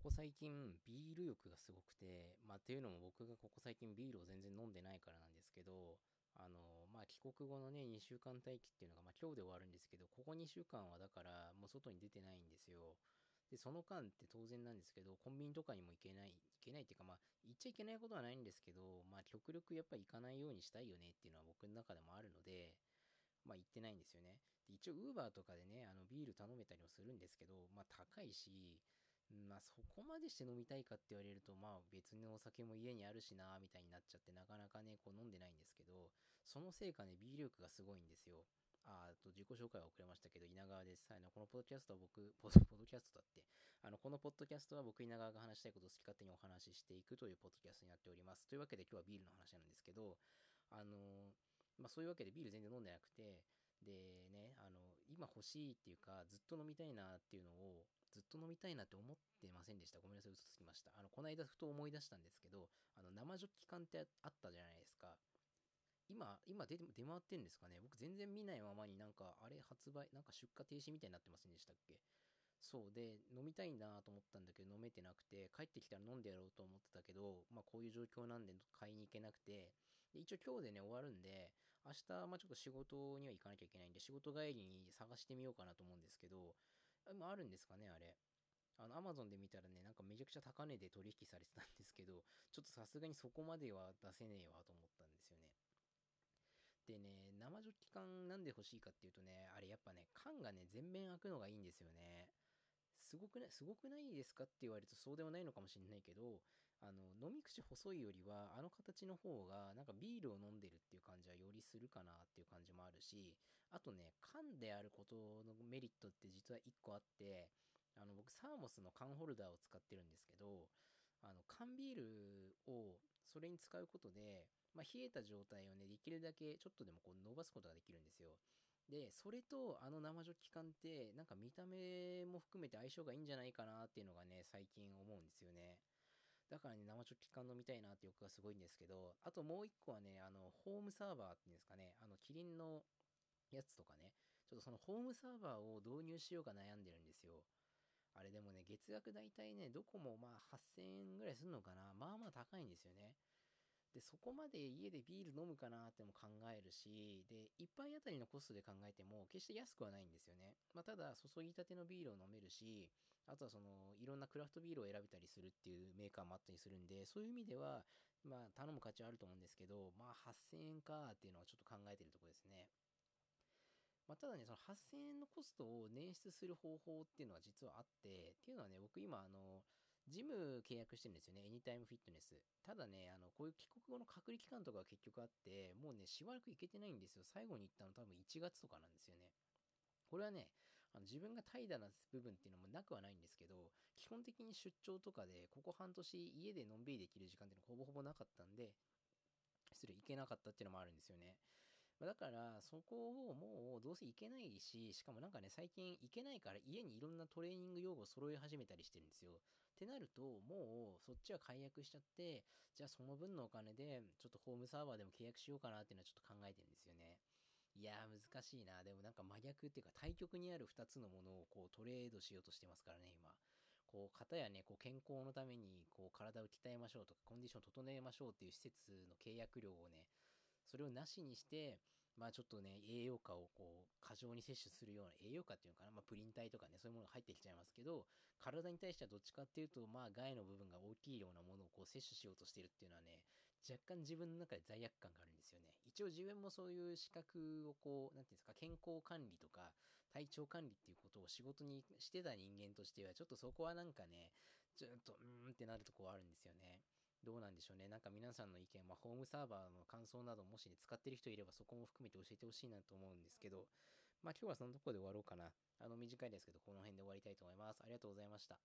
ここ最近ビール欲がすごくて、まあっていうのも僕がここ最近ビールを全然飲んでないからなんですけど、あの、まあ帰国後のね、2週間待機っていうのが、まあ今日で終わるんですけど、ここ2週間はだからもう外に出てないんですよ。で、その間って当然なんですけど、コンビニとかにも行けない、行けないっていうか、まあ、行っちゃいけないことはないんですけど、まあ、極力やっぱ行かないようにしたいよねっていうのは僕の中でもあるので、まあ、行ってないんですよね。で一応、ウーバーとかでね、あの、ビール頼めたりもするんですけど、まあ、高いし、まあ、そこまでして飲みたいかって言われると、まあ、別のお酒も家にあるしな、みたいになっちゃって、なかなかね、こう飲んでないんですけど、そのせいかね、ビール力がすごいんですよ。あと自己紹介は遅れましたけど、稲川です。あのこのポッドキャストは僕、ポッドキャストだって、あのこのポッドキャストは僕、稲川が話したいことを好き勝手にお話ししていくというポッドキャストになっております。というわけで今日はビールの話なんですけど、あの、まあ、そういうわけでビール全然飲んでなくて、でね、あの、今欲しいっていうか、ずっと飲みたいなっていうのを、ずっと飲みたいなって思ってませんでした。ごめんなさい、嘘つきました。あの、この間ふと思い出したんですけど、あの、生ジョッキ缶ってあったじゃないですか。今、今出出回ってるんですかね僕全然見ないままになんか、あれ発売、なんか出荷停止みたいになってませんでしたっけ？そうで、飲みたいなと思ったんだけど飲めてなくて、帰ってきたら飲んでやろうと思ってたけど、まあこういう状況なんで買いに行けなくて、で一応今日でね終わるんで、明日、まあちょっと仕事には行かなきゃいけないんで、仕事帰りに探してみようかなと思うんですけど、まああるんですかね、あれ。あの、アマゾンで見たらね、なんかめちゃくちゃ高値で取引されてたんですけど、ちょっとさすがにそこまでは出せねえわと思ったんですよね。でね、生ジョッキ缶なんで欲しいかっていうとね、あれやっぱね、缶がね、全面開くのがいいんですよね。すごくない、すごくないですかって言われるとそうでもないのかもしれないけど、あの、飲み口細いよりは、あの形の方が、なんかビールを飲んでるっていう感じはよりするかなっていう感じもあるし、あとね、缶であることのメリットって実は1個あって、あの、僕、サーモスの缶ホルダーを使ってるんですけど、あの、缶ビールをそれに使うことで、まあ、冷えた状態をね、できるだけちょっとでもこう伸ばすことができるんですよ。で、それとあの生ジョッキ缶って、なんか見た目も含めて相性がいいんじゃないかなっていうのがね、最近思うんですよね。だからね、生ジョッキ缶飲みたいなって欲がすごいんですけど、あともう一個はね、あの、ホームサーバーっていうんですかね、あの、キリンのやつとかね、ちょっとそのホームサーバーを導入しようか悩んでるんですよ。あれでもね、月額大体ね、どこもまあ8000円ぐらいするのかな。まあまあ高いんですよね。で、そこまで家でビール飲むかなっても考えるし、で、1杯あたりのコストで考えても、決して安くはないんですよね。まあ、ただ、注ぎたてのビールを飲めるし、あとはその、いろんなクラフトビールを選べたりするっていうメーカーもあったりするんで、そういう意味では、まあ、頼む価値はあると思うんですけど、まあ、8000円かっていうのはちょっと考えてるとこですね。まあ、ただね、その8000円のコストを捻出する方法っていうのは実はあって、っていうのはね、僕今、あの、ジム契約してるんですよね。エニタイムフィットネス。ただね、あの、こういう帰国後の隔離期間とかが結局あって、もうね、しばらく行けてないんですよ。最後に行ったの多分1月とかなんですよね。これはね、あの自分が怠惰な部分っていうのもなくはないんですけど、基本的に出張とかで、ここ半年家でのんびりできる時間っていうのがほぼほぼなかったんで、失礼、行けなかったっていうのもあるんですよね。だから、そこをもうどうせ行けないし、しかもなんかね、最近行けないから家にいろんなトレーニング用具を揃え始めたりしてるんですよ。ってなると、もうそっちは解約しちゃって、じゃあその分のお金で、ちょっとホームサーバーでも契約しようかなっていうのはちょっと考えてるんですよね。いやー難しいな。でもなんか真逆っていうか対極にある2つのものをこうトレードしようとしてますからね、今。こう、方やね、こう健康のためにこう体を鍛えましょうとか、コンディションを整えましょうっていう施設の契約料をね、それをなしにして、まあちょっとね、栄養価をこう、過剰に摂取するような、栄養価っていうのかな、まあプリン体とかね、そういうものが入ってきちゃいますけど、体に対してはどっちかっていうと、まあ害の部分が大きいようなものをこう摂取しようとしてるっていうのはね、若干自分の中で罪悪感があるんですよね。一応自分もそういう資格をこう、なんていうんですか、健康管理とか、体調管理っていうことを仕事にしてた人間としては、ちょっとそこはなんかね、ちょっと、うーんってなるとこはあるんですよね。どうなんでしょうね。なんか皆さんの意見、まあ、ホームサーバーの感想などもし、ね、使ってる人いればそこも含めて教えてほしいなと思うんですけど、まあ今日はそのとこで終わろうかな。あの短いですけど、この辺で終わりたいと思います。ありがとうございました。